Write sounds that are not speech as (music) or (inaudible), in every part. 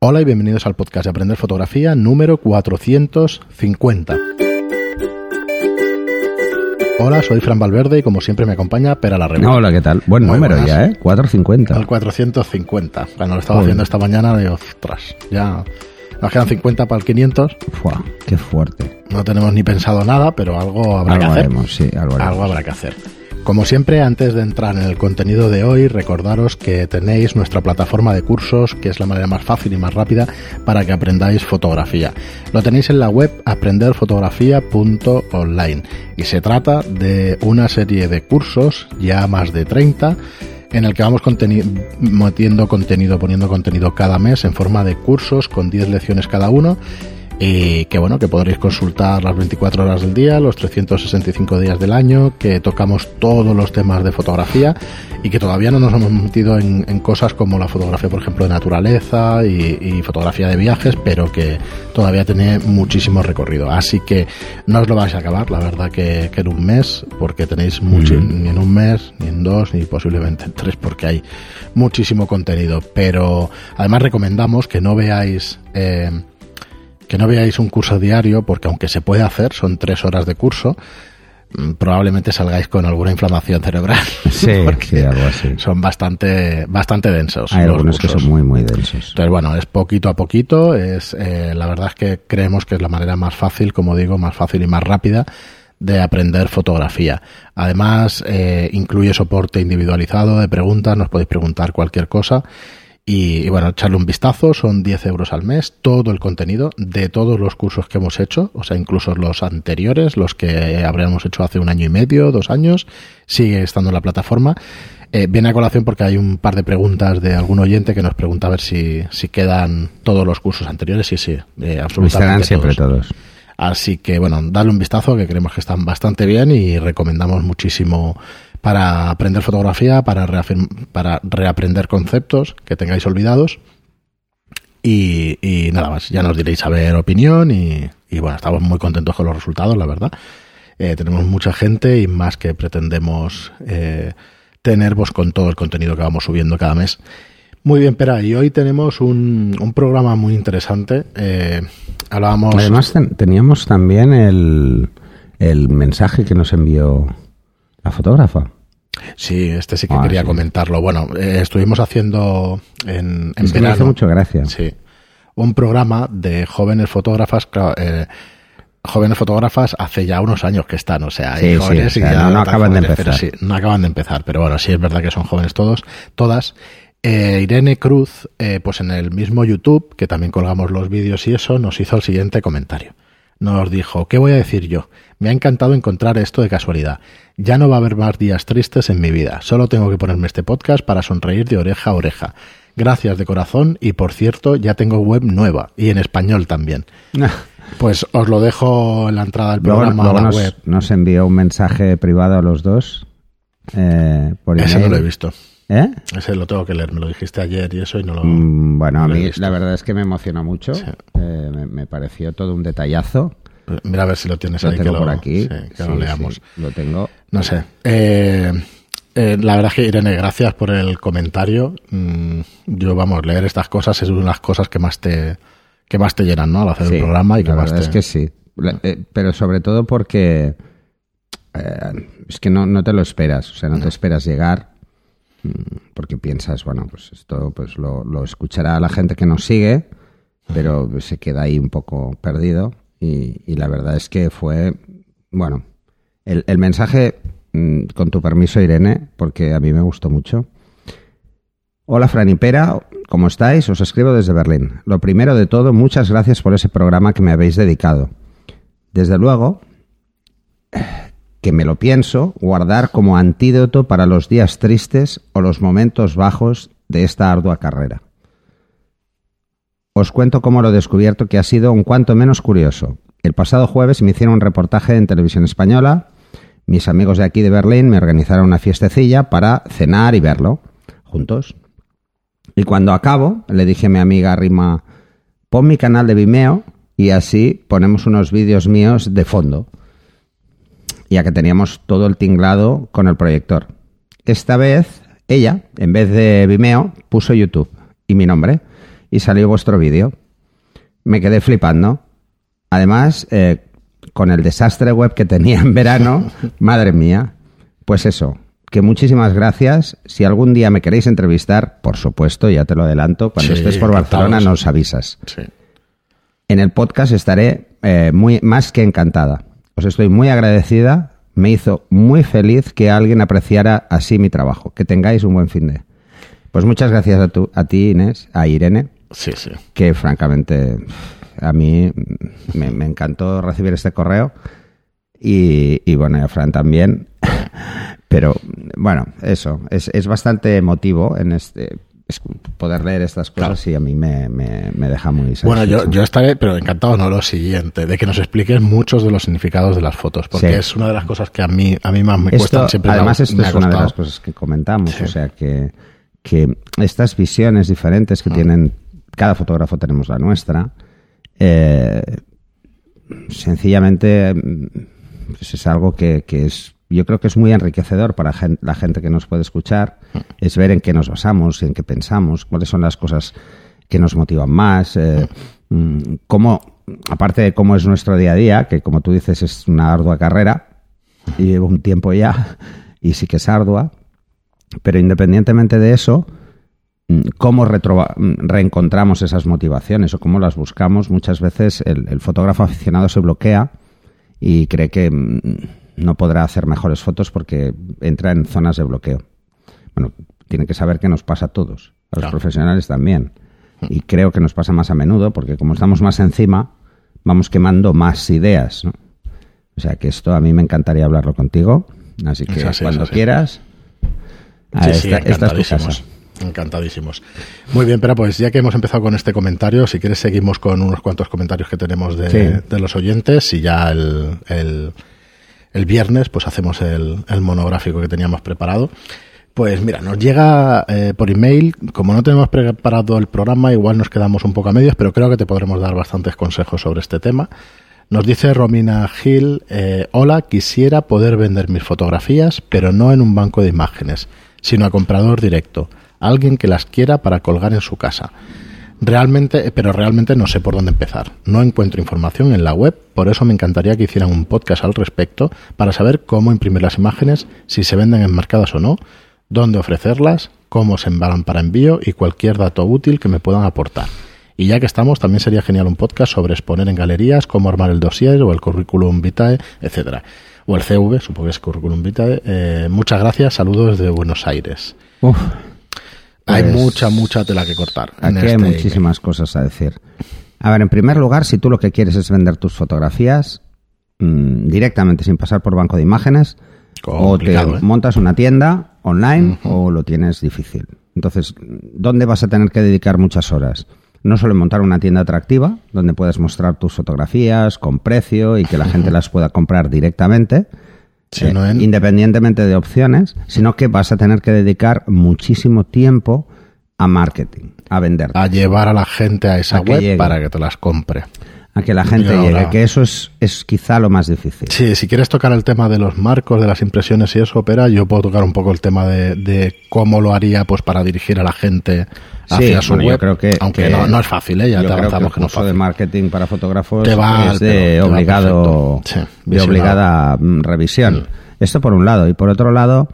Hola y bienvenidos al podcast de Aprender Fotografía número 450. Hola, soy Fran Valverde y como siempre me acompaña Pera la Revista. Hola, ¿qué tal? Buen Muy número buenas. ya, ¿eh? 450. Al 450. Cuando lo estaba Joder. haciendo esta mañana, de ostras, ya nos quedan 50 para el 500. Fua, qué fuerte. No tenemos ni pensado nada, pero algo habrá Algo que hacer. haremos, sí, algo haremos. Algo habrá que hacer. Como siempre, antes de entrar en el contenido de hoy, recordaros que tenéis nuestra plataforma de cursos, que es la manera más fácil y más rápida para que aprendáis fotografía. Lo tenéis en la web aprenderfotografía.online y se trata de una serie de cursos, ya más de 30, en el que vamos metiendo contenido, poniendo contenido cada mes en forma de cursos con 10 lecciones cada uno y que bueno, que podréis consultar las 24 horas del día, los 365 días del año, que tocamos todos los temas de fotografía y que todavía no nos hemos metido en, en cosas como la fotografía, por ejemplo, de naturaleza y, y fotografía de viajes, pero que todavía tiene muchísimo recorrido. Así que no os lo vais a acabar, la verdad que, que en un mes, porque tenéis mucho, ni en un mes, ni en dos, ni posiblemente en tres, porque hay muchísimo contenido. Pero además recomendamos que no veáis... eh, que no veáis un curso diario, porque aunque se puede hacer, son tres horas de curso, mm, probablemente salgáis con alguna inflamación cerebral. Sí, (laughs) porque sí, algo así. Son bastante, bastante densos. Hay los algunos que son muy, muy densos. Entonces, bueno, es poquito a poquito. Es, eh, la verdad es que creemos que es la manera más fácil, como digo, más fácil y más rápida de aprender fotografía. Además, eh, incluye soporte individualizado de preguntas, nos podéis preguntar cualquier cosa. Y, y bueno, echarle un vistazo, son 10 euros al mes, todo el contenido de todos los cursos que hemos hecho, o sea, incluso los anteriores, los que habríamos hecho hace un año y medio, dos años, sigue estando en la plataforma. Eh, viene a colación porque hay un par de preguntas de algún oyente que nos pregunta a ver si, si quedan todos los cursos anteriores. Sí, sí, eh, absolutamente Estarán siempre todos. todos. Así que bueno, dale un vistazo que creemos que están bastante bien y recomendamos muchísimo para aprender fotografía, para, para reaprender conceptos que tengáis olvidados. Y, y nada más, ya nos diréis a ver opinión y, bueno, estamos muy contentos con los resultados, la verdad. Eh, tenemos mucha gente y más que pretendemos eh, tener pues, con todo el contenido que vamos subiendo cada mes. Muy bien, Pera, y hoy tenemos un, un programa muy interesante. Eh, hablábamos... Además, ten- teníamos también el, el mensaje que nos envió la fotógrafa. Sí, este sí que Ah, quería sí. comentarlo. Bueno, eh, estuvimos haciendo en, en Es que me verano, hace mucho gracia. sí, un programa de jóvenes fotógrafas, eh, jóvenes fotógrafas hace ya unos años que están, o sea, Sí, sí, jóvenes y ya no- acaban de jóvenes, empezar. sí, no acaban de empezar, pero bueno, sí es verdad que son jóvenes todos, todas. Eh, Irene Cruz, eh, pues en el mismo YouTube, que también colgamos los vídeos y eso, nos hizo el siguiente comentario. Nos dijo, ¿qué voy a decir yo? Me ha encantado encontrar esto de casualidad. Ya no va a haber más días tristes en mi vida. Solo tengo que ponerme este podcast para sonreír de oreja a oreja. Gracias de corazón y por cierto ya tengo web nueva y en español también. (laughs) Pues os lo dejo en la entrada del programa luego a la nos, web. nos envió un mensaje privado a los dos. eh, por Ese no lo he visto. ¿Eh? Ese lo tengo que leer. Me lo dijiste ayer y eso y no lo... Mm, Bueno, a no lo mí visto. la verdad es que me emocionó mucho. Sí. Eh, me, me pareció todo un detallazo. Mira a ver si lo tienes Lo ahí que tengo lo, por aquí. sí, que lo leamos. lo tengo. No sé. Eh, eh, la verdad es que Irene, gracias por el comentario. Mm, yo, vamos, leer estas cosas es una de las cosas que más te, que más te llenan, ¿no? Al hacer el programa y que la más verdad te... es que sí. Pero sobre todo porque es que no, no te lo esperas. O sea, no te esperas llegar porque piensas, bueno, pues esto pues lo, lo escuchará la gente que nos sigue, pero se queda ahí un poco perdido. Y, y la verdad es que fue, bueno, el, el mensaje, mm, con tu permiso, Irene, porque a mí me gustó mucho. Hola Fran y Pera, ¿cómo estáis? Os escribo desde Berlín. Lo primero de todo, muchas gracias por ese programa que me habéis dedicado. Desde luego, que me lo pienso guardar como antídoto para los días tristes o los momentos bajos de esta ardua carrera. Os cuento cómo lo he descubierto que ha sido un cuanto menos curioso. El pasado jueves me hicieron un reportaje en televisión española. Mis amigos de aquí de Berlín me organizaron una fiestecilla para cenar y verlo juntos. Y cuando acabo, le dije a mi amiga Rima, pon mi canal de Vimeo y así ponemos unos vídeos míos de fondo. Ya que teníamos todo el tinglado con el proyector. Esta vez, ella, en vez de Vimeo, puso YouTube y mi nombre. y salió vuestro vídeo. Me quedé flipando. Además, eh, con el desastre web que tenía en verano, (laughs) madre mía, pues eso, que muchísimas gracias. Si algún día me queréis entrevistar, por supuesto, ya te lo adelanto, cuando Sí, estés por Barcelona nos avisas. Sí. En el podcast estaré eh, muy más que encantada. Os estoy muy agradecida. Me hizo muy feliz que alguien apreciara así mi trabajo. Que tengáis un buen fin de. Pues muchas gracias a, tu, a ti, Inés, a Irene, Sí, sí. que francamente a mí me, me encantó recibir este correo. Y, y bueno, y a Fran también. (laughs) Pero bueno, eso, es, es bastante emotivo en este es poder leer estas cosas y a mí me, me, me deja muy Bueno, yo, satisfecho. yo estaré, pero encantado, no lo siguiente, de que nos expliques muchos de los significados de las fotos, porque Sí. es una de las cosas que a mí, a mí más me Esto, cuestan siempre. me además, esto me es una de las cosas que comentamos. Sí. O sea, que, que estas visiones diferentes Ah. que tienen, cada fotógrafo tenemos la nuestra, eh, sencillamente pues es algo que, que es, yo creo que es muy enriquecedor para la gente que nos puede escuchar, es ver en qué nos basamos, en qué pensamos, cuáles son las cosas que nos motivan más, eh, mm, cómo, aparte de cómo es nuestro día a día, que como tú dices es una ardua carrera, y llevo un tiempo ya, (laughs) y sí que es ardua, pero independientemente de eso, mm, cómo mm, reencontramos esas motivaciones o cómo las buscamos, muchas veces el, fotógrafo aficionado se bloquea y cree que no podrá hacer mejores fotos porque entra en zonas de bloqueo. Bueno, tiene que saber que nos pasa a todos, a los Claro. profesionales también. Y creo que nos pasa más a menudo porque como estamos más encima, vamos quemando más ideas. ¿no? O sea que esto a mí me encantaría hablarlo contigo. Así que así, cuando así. quieras, Sí, esta, sí, esta es tu encantadísimos. casa. Encantadísimos. Muy bien, pero pues ya que hemos empezado con este comentario, si quieres seguimos con unos cuantos comentarios que tenemos de, Sí. de los oyentes y ya el, el, el viernes pues hacemos el, monográfico que teníamos preparado. Pues mira, nos llega eh, por email, como no tenemos preparado el programa, igual nos quedamos un poco a medias, pero creo que te podremos dar bastantes consejos sobre este tema. Nos dice Romina Gil, eh, hola, quisiera poder vender mis fotografías, pero no en un banco de imágenes, sino a comprador directo, alguien que las quiera para colgar en su casa. Realmente, pero realmente no sé por dónde empezar. No encuentro información en la web, por eso me encantaría que hicieran un podcast al respecto para saber cómo imprimir las imágenes, si se venden enmarcadas o no, dónde ofrecerlas, cómo se embalan para envío y cualquier dato útil que me puedan aportar. Y ya que estamos, también sería genial un podcast sobre exponer en galerías, cómo armar el dossier o el currículum vitae, etcétera. O el CV, supongo que es currículum vitae. Eh, muchas gracias, saludos desde Buenos Aires. Hay Pues, mucha, mucha tela que cortar. Aquí hay este muchísimas cosas a decir. A ver, en primer lugar, si tú lo que quieres es vender tus fotografías mm, directamente sin pasar por banco de imágenes, o te ¿eh? montas una tienda online o lo tienes difícil. Entonces, ¿dónde vas a tener que dedicar muchas horas? No solo en montar una tienda atractiva, donde puedes mostrar tus fotografías con precio y que la gente las pueda comprar directamente, Eh, en- independientemente de opciones, sino que vas a tener que dedicar muchísimo tiempo a marketing, a vender, a llevar a la gente a esa A web para que te las compre. A que la gente ahora- llegue, que eso es, es quizá lo más difícil. Sí, si quieres tocar el tema de los marcos, de las impresiones y eso, opera, yo puedo tocar un poco el tema de, de cómo lo haría pues para dirigir a la gente hacia Sí, su bueno, yo web. creo que, aunque que- no, no es fácil, ¿eh? ya yo te creo que avanzamos el que no es curso de fácil. marketing para fotógrafos Te va- es de va- te va obligado. Sí, de obligada mm, revisión. Esto por un lado. Y por otro lado,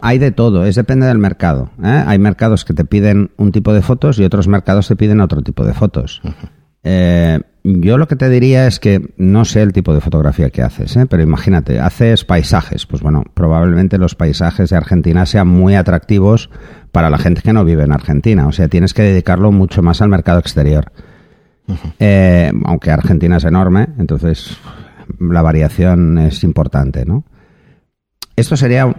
hay de todo, es depende del mercado. ¿eh? Hay mercados que te piden un tipo de fotos y otros mercados te piden otro tipo de fotos. Eh, yo lo que te diría es que no sé el tipo de fotografía que haces, ¿eh? pero imagínate, haces paisajes. Pues bueno, probablemente los paisajes de Argentina sean muy atractivos para la gente que no vive en Argentina. O sea, tienes que dedicarlo mucho más al mercado exterior. Eh, aunque Argentina es enorme, entonces la variación es importante, ¿no? Esto sería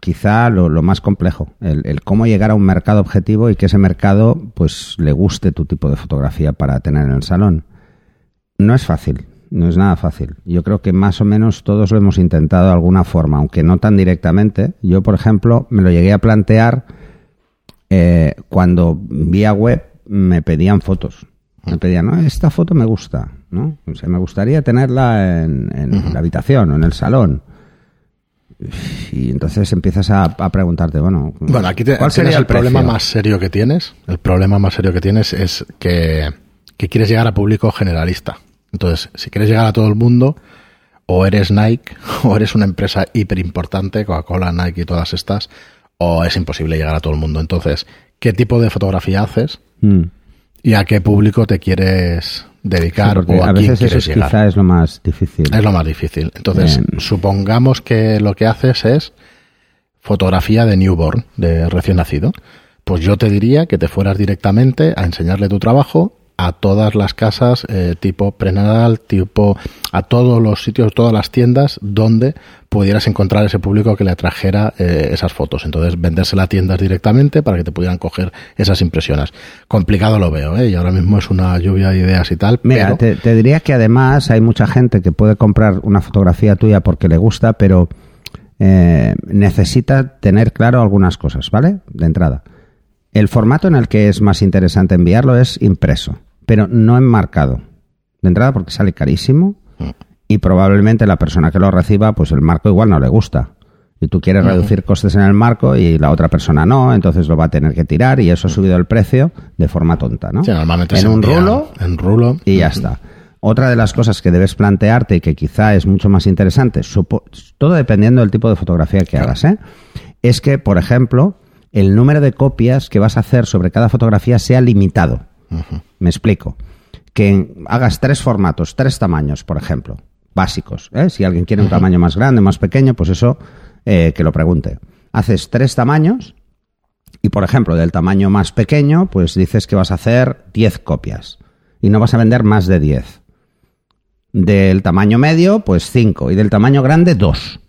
quizá lo, lo más complejo, el, el cómo llegar a un mercado objetivo y que ese mercado pues le guste tu tipo de fotografía para tener en el salón. No es fácil, no es nada fácil. Yo creo que más o menos todos lo hemos intentado de alguna forma, aunque no tan directamente. Yo, por ejemplo, me lo llegué a plantear eh, cuando vía web me pedían fotos. Me pedían, no, esta foto me gusta, ¿no? O sea, me gustaría tenerla en, en la habitación o en el salón. Y entonces empiezas a, a preguntarte, bueno, Bueno, aquí te- ¿cuál sería el problema más serio que tienes. El problema más serio que tienes es que, que quieres llegar a público generalista. Entonces, si quieres llegar a todo el mundo, o eres Nike, (laughs) o eres una empresa hiper importante, Coca-Cola, Nike y todas estas, o es imposible llegar a todo el mundo. Entonces, ¿qué tipo de fotografía haces Mm. y a qué público te quieres dedicar Sí, o a, a quién veces eso quieres es, llegar? quizá es lo más difícil. Es lo más difícil. Entonces, Bien. supongamos que lo que haces es fotografía de newborn, de recién nacido. Pues yo te diría que te fueras directamente a enseñarle tu trabajo a todas las casas eh, tipo prenatal, tipo a todos los sitios, todas las tiendas donde pudieras encontrar ese público que le atrajera eh, esas fotos. Entonces, vendérsela a tiendas directamente para que te pudieran coger esas impresiones. Complicado lo veo, ¿eh? Y ahora mismo es una lluvia de ideas y tal. Mira, pero... te, te diría que además hay mucha gente que puede comprar una fotografía tuya porque le gusta, pero eh, necesita tener claro algunas cosas, ¿vale? De entrada. El formato en el que es más interesante enviarlo es impreso, pero no enmarcado. De entrada porque sale carísimo y probablemente la persona que lo reciba, pues el marco igual no le gusta. Y tú quieres reducir costes en el marco y la otra persona no, entonces lo va a tener que tirar y eso ha subido el precio de forma tonta, ¿no? Sí, normalmente en un rulo En rulo. y ya está. Otra de las cosas que debes plantearte y que quizá es mucho más interesante, supo- todo dependiendo del tipo de fotografía que hagas, ¿eh? es que, por ejemplo, el número de copias que vas a hacer sobre cada fotografía sea limitado. Me explico. Que hagas tres formatos, tres tamaños, por ejemplo, básicos. ¿eh? Si alguien quiere un tamaño más grande, más pequeño, pues eso eh, que lo pregunte. Haces tres tamaños y, por ejemplo, del tamaño más pequeño, pues dices que vas a hacer 10 copias y no vas a vender más de 10. Del tamaño medio, pues 5 y del tamaño grande, 2.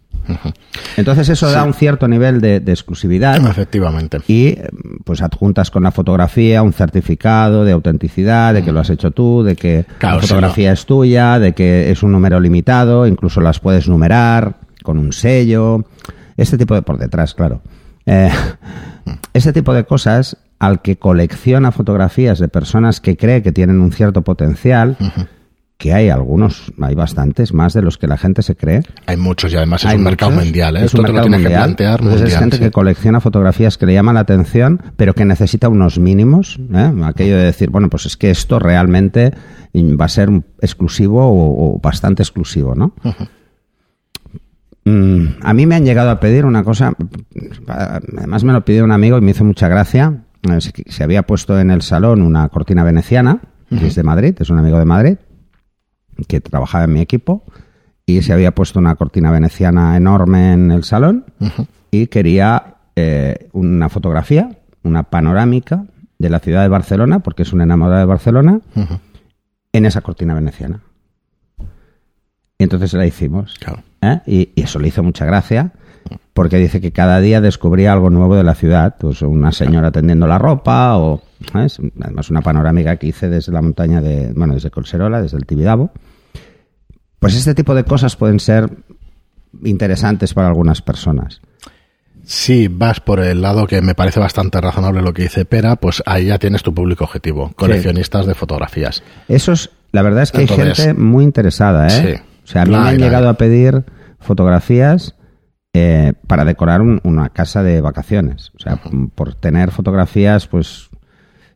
Entonces eso da un cierto nivel de, de exclusividad. Efectivamente. y pues adjuntas con la fotografía un certificado de autenticidad, de que lo has hecho tú, de que Claro, la fotografía es tuya, de que es un número limitado, incluso las puedes numerar con un sello, este tipo de por detrás, claro. Eh, (laughs) este tipo de cosas al que colecciona fotografías de personas que cree que tienen un cierto potencial, que hay algunos, hay bastantes más de los que la gente se cree. Hay muchos y además es Hay un mercado mundial. ¿eh? Es Esto un te lo mercado tienes mundial. que plantear Entonces mundial. es gente sí. que colecciona fotografías que le llama la atención, pero que necesita unos mínimos. ¿eh? Aquello de decir, bueno, pues es que esto realmente va a ser exclusivo o, o bastante exclusivo, ¿no? Mm, a mí me han llegado a pedir una cosa, además me lo pidió un amigo y me hizo mucha gracia. Eh, Se, se había puesto en el salón una cortina veneciana, que es de Madrid, es un amigo de Madrid, que trabajaba en mi equipo, y se había puesto una cortina veneciana enorme en el salón y quería eh, una fotografía, una panorámica de la ciudad de Barcelona, porque es un enamorado de Barcelona, en esa cortina veneciana. Y entonces la hicimos. Claro. ¿eh? Y, y eso le hizo mucha gracia, porque dice que cada día descubría algo nuevo de la ciudad. Pues una señora tendiendo la ropa, o ¿sabes? además una panorámica que hice desde la montaña de, bueno, desde Colserola, desde el Tibidabo. Pues este tipo de cosas pueden ser interesantes para algunas personas. Si vas por el lado que me parece bastante razonable lo que dice Pera, pues ahí ya tienes tu público objetivo, coleccionistas de fotografías. Eso es, la verdad es que hay gente muy interesada, ¿eh? sí. O sea, a mí me han llegado a pedir fotografías eh, para decorar un- una casa de vacaciones. O sea, por tener fotografías, pues,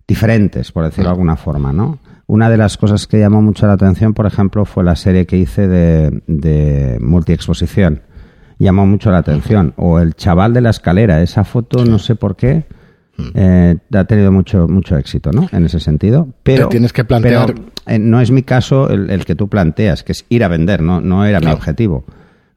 diferentes, por decirlo de alguna forma, ¿no? Una de las cosas que llamó mucho la atención, por ejemplo, fue la serie que hice de, de multiexposición. Llamó mucho la atención. O el chaval de la escalera. Esa foto, no sé por qué, eh, ha tenido mucho, mucho éxito, ¿no? En ese sentido. Pero, Te tienes que plantear- pero, eh, no es mi caso el, el que tú planteas, que es ir a vender, no, no era mi objetivo.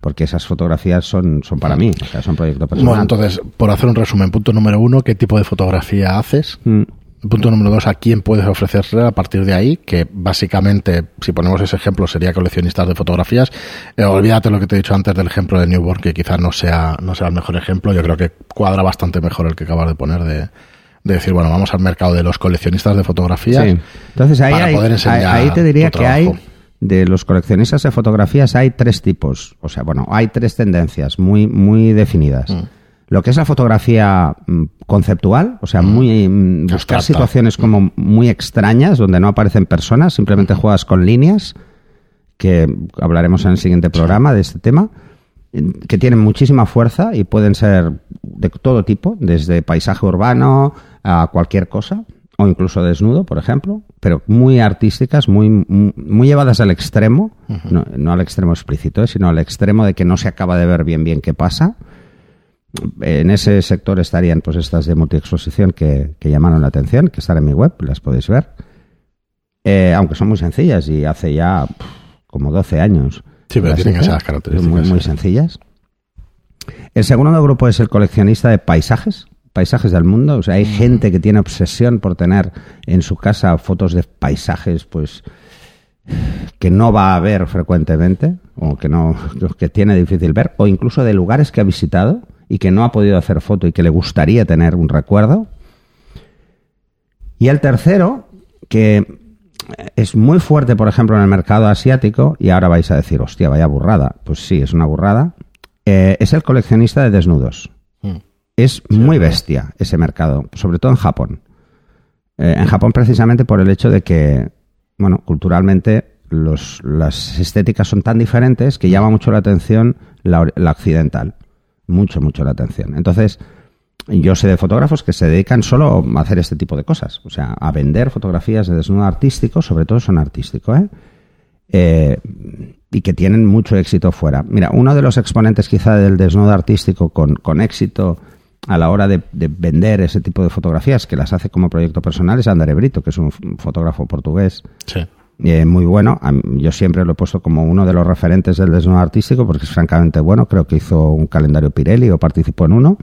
Porque esas fotografías son, son para mí, o sea, son proyecto personal. Bueno, entonces, por hacer un resumen, punto número uno, ¿qué tipo de fotografía haces? Mm, Punto número dos, ¿a quién puedes ofrecerle a partir de ahí? Que básicamente, si ponemos ese ejemplo, sería coleccionistas de fotografías. Eh, olvídate lo que te he dicho antes del ejemplo de Newborn, que quizás no sea, no sea el mejor ejemplo. Yo creo que cuadra bastante mejor el que acabas de poner de, de decir, bueno, vamos al mercado de los coleccionistas de fotografías. Sí. Entonces ahí, para hay- poder enseñar ahí- te diría que hay. De los coleccionistas de fotografías, hay tres tipos. O sea, bueno, hay tres tendencias muy, muy definidas. Mm. Lo que es la fotografía mm, conceptual, o sea, muy mm, buscar Abstracta. situaciones como muy extrañas, donde no aparecen personas, simplemente juegas con líneas, que hablaremos en el siguiente programa de este tema. que tienen muchísima fuerza y pueden ser de todo tipo, desde paisaje urbano a cualquier cosa, o incluso desnudo, por ejemplo, pero muy artísticas, muy, muy llevadas al extremo, no, al extremo explícito, ¿eh? sino al extremo de que no se acaba de ver bien bien qué pasa. En ese sector estarían pues estas de multiexposición que, que llamaron la atención, que están en mi web, las podéis ver. Eh, aunque son muy sencillas y hace ya como 12 años. Sí, pero tienen esas características. Muy, muy sencillas. El segundo grupo es el coleccionista de paisajes, paisajes del mundo. O sea, hay mm. gente que tiene obsesión por tener en su casa fotos de paisajes, pues que no va a ver frecuentemente o que no (laughs) que tiene difícil ver o incluso de lugares que ha visitado y que no ha podido hacer foto y que le gustaría tener un recuerdo. Y el tercero, que es muy fuerte, por ejemplo, en el mercado asiático, y ahora vais a decir, hostia, vaya burrada. Pues sí, es una burrada. Eh, es el coleccionista de desnudos. Es muy bestia ese mercado, sobre todo en Japón. Eh, en Japón precisamente por el hecho de que, bueno, culturalmente los, las estéticas son tan diferentes que llama mucho la atención la, la occidental. Mucho, mucho la atención. Entonces, yo sé de fotógrafos que se dedican solo a hacer este tipo de cosas, o sea, a vender fotografías de desnudo artístico, sobre todo son artísticos, ¿eh? ¿eh? y que tienen mucho éxito fuera. Mira, uno de los exponentes quizá del desnudo artístico con, con éxito a la hora de, vender ese tipo de fotografías, que las hace como proyecto personal, es André Brito, que es un fotógrafo portugués. Eh, muy bueno, yo siempre lo he puesto como uno de los referentes del desnudo artístico porque es francamente bueno, creo que hizo un calendario Pirelli o participó en uno.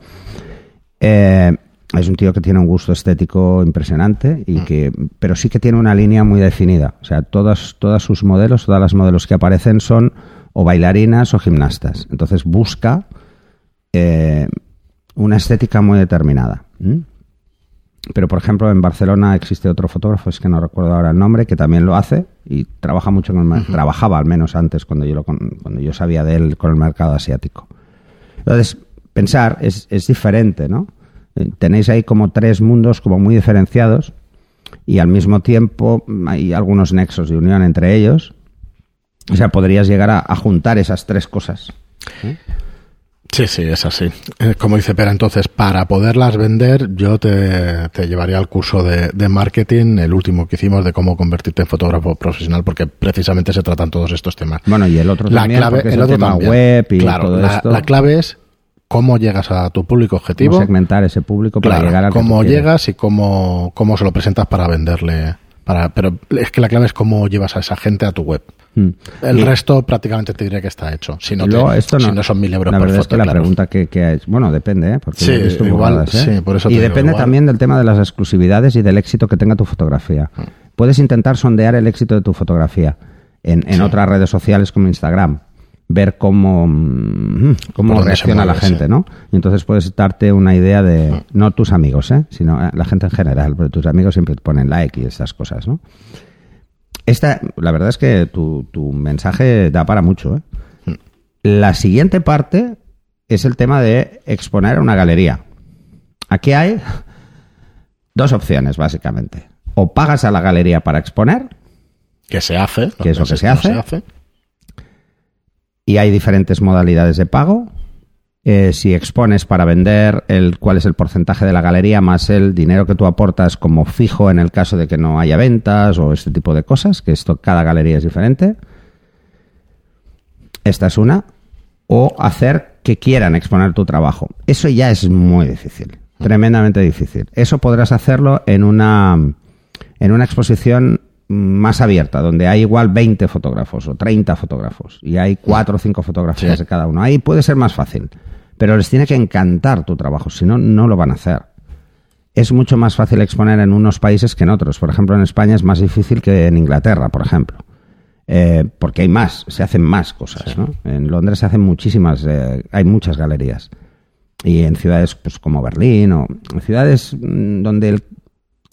Eh, es un tío que tiene un gusto estético impresionante y mm. que pero sí que tiene una línea muy definida o sea todas todas sus modelos todas las modelos que aparecen son o bailarinas o gimnastas entonces busca eh, una estética muy determinada pero por ejemplo en Barcelona existe otro fotógrafo es que no recuerdo ahora el nombre que también lo hace y trabaja mucho con el, trabajaba al menos antes cuando yo lo, cuando yo sabía de él con el mercado asiático entonces pensar es, es diferente, ¿no? Eh, tenéis ahí como tres mundos como muy diferenciados y al mismo tiempo hay algunos nexos de unión entre ellos. O sea, podrías llegar a, juntar esas tres cosas. Sí, sí, es así. Eh, como dice Pera, entonces, para poderlas vender, yo te, llevaría al curso de, marketing, el último que hicimos de cómo convertirte en fotógrafo profesional, porque precisamente se tratan todos estos temas. Bueno, y el otro la también, clave, el, otro tema web y todo esto. La clave es cómo llegas a tu público objetivo. Cómo segmentar ese público para llegar a cómo llegas y cómo, cómo se lo presentas para venderle. Para, pero es que la clave es cómo llevas a esa gente a tu web. Mm. El resto prácticamente te diría que está hecho. Si no, esto no, son mil euros la verdad es que la pregunta que, que bueno, depende, ¿eh? Porque sí, igual, ¿eh? sí, por eso y depende también del tema de las exclusividades y del éxito que tenga tu fotografía. Mm. Puedes intentar sondear el éxito de tu fotografía en, en otras redes sociales como Instagram ver cómo, mm, cómo reacciona la gente, ¿no? Y entonces puedes darte una idea de, mm. no tus amigos, ¿eh? sino eh, la gente en general, pero tus amigos siempre te ponen like y esas cosas, ¿no? Esta, la verdad es que tu, tu mensaje da para mucho, ¿eh? Mm. La siguiente parte es el tema de exponer una galería. Aquí hay dos opciones, básicamente. O pagas a la galería para exponer. Que se hace. Que es lo que se hace y hay diferentes modalidades de pago. Eh, si expones para vender, el, cuál es el porcentaje de la galería más el dinero que tú aportas como fijo en el caso de que no haya ventas o este tipo de cosas, que esto cada galería es diferente. Esta es una. O hacer que quieran exponer tu trabajo. Eso ya es muy difícil, tremendamente difícil. Eso podrás hacerlo en una, en una exposición más abierta, donde hay igual 20 fotógrafos o 30 fotógrafos y hay 4 o 5 fotografías de cada uno. Ahí puede ser más fácil, pero les tiene que encantar tu trabajo, si no, no lo van a hacer. Es mucho más fácil exponer en unos países que en otros. Por ejemplo, en España es más difícil que en Inglaterra, por ejemplo. Eh, porque hay más, se hacen más cosas. En Londres se hacen muchísimas, eh, hay muchas galerías. Y en ciudades pues, como Berlín o en ciudades mm, donde el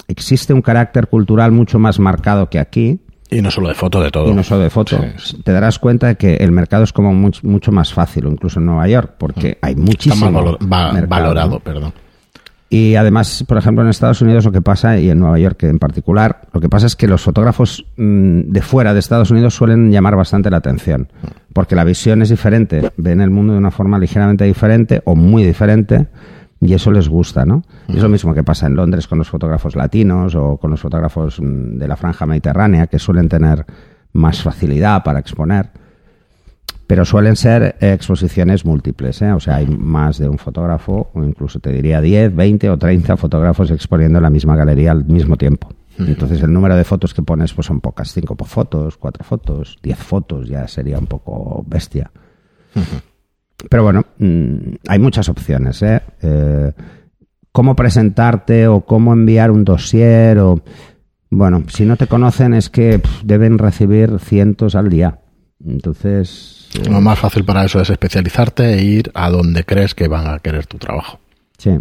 existe un carácter cultural mucho más marcado que aquí. Y no solo de foto, de todo. Y no solo de foto. Te darás cuenta de que el mercado es como mucho, más fácil, incluso en Nueva York, porque hay muchísimo. Está valorado, perdón. Y además, por ejemplo, en Estados Unidos lo que pasa, y en Nueva York en particular, lo que pasa es que los fotógrafos mm, de fuera de Estados Unidos suelen llamar bastante la atención, porque la visión es diferente, ven el mundo de una forma ligeramente diferente o muy diferente, y eso les gusta, ¿no? Es lo mismo que pasa en Londres con los fotógrafos latinos o con los fotógrafos mm, de la franja mediterránea, que suelen tener más facilidad para exponer. Pero suelen ser exposiciones múltiples, ¿eh? o sea, hay más de un fotógrafo, o incluso te diría 10, 20 o 30 fotógrafos exponiendo en la misma galería al mismo tiempo. Entonces el número de fotos que pones pues son pocas, cinco fotos, cuatro fotos, diez fotos, ya sería un poco bestia. Pero bueno, mm, hay muchas opciones. ¿eh? ¿eh? cómo presentarte o cómo enviar un dossier o... Bueno, si no te conocen es que deben recibir cientos al día. Entonces... Eh, Lo más fácil para eso es especializarte e ir a donde crees que van a querer tu trabajo. Sí.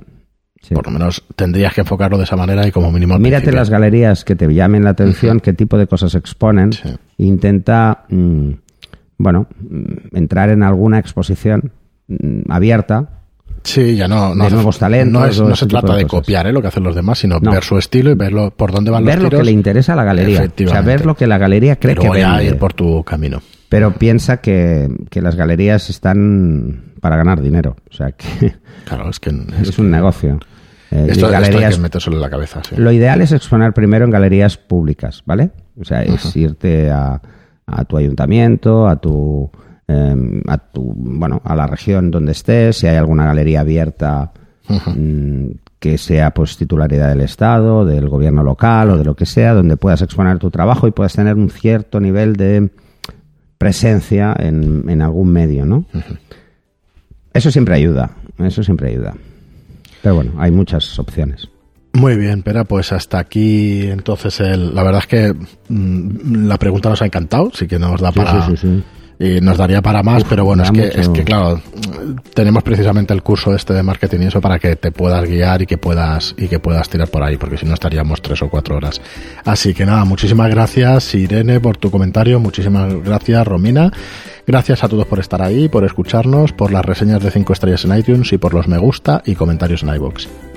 Por lo menos tendrías que enfocarlo de esa manera y como mínimo. Mírate las galerías que te llamen la atención, qué tipo de cosas exponen. Intenta mm, bueno, mm, entrar en alguna exposición mm, abierta. Sí, ya no, no de nuevos talentos. No, se trata de, copiar ¿eh? lo que hacen los demás, sino ver su estilo y verlo por dónde van ver los Ver lo que le interesa a la galería. O sea, ver lo que la galería cree que vende. a ir por tu camino. Pero piensa que, las galerías están para ganar dinero. O sea, que. Claro, es que. (laughs) Es, un negocio. Eh, esto, galerías, hay que en la cabeza. Lo ideal es exponer primero en galerías públicas, ¿vale? O sea, es irte a a tu ayuntamiento, a tu, em, a tu, bueno, a la región donde estés, si hay alguna galería abierta mm, que sea pues titularidad del Estado, del gobierno local o de lo que sea, donde puedas exponer tu trabajo y puedas tener un cierto nivel de presencia en, en algún medio, ¿no? Eso siempre ayuda, eso siempre ayuda. Pero bueno, hay muchas opciones. Muy bien, pero pues hasta aquí entonces el, la verdad es que mm, la pregunta nos ha encantado, sí que nos da para y nos daría para más, pero bueno, es que es que claro, tenemos precisamente el curso este de marketing y eso para que te puedas guiar y que puedas y que puedas tirar por ahí, porque si no estaríamos tres o cuatro horas. Así que nada, muchísimas gracias Irene por tu comentario, muchísimas gracias Romina. Gracias a todos por estar ahí, por escucharnos, por las reseñas de 5 estrellas en iTunes y por los me gusta y comentarios en iBox.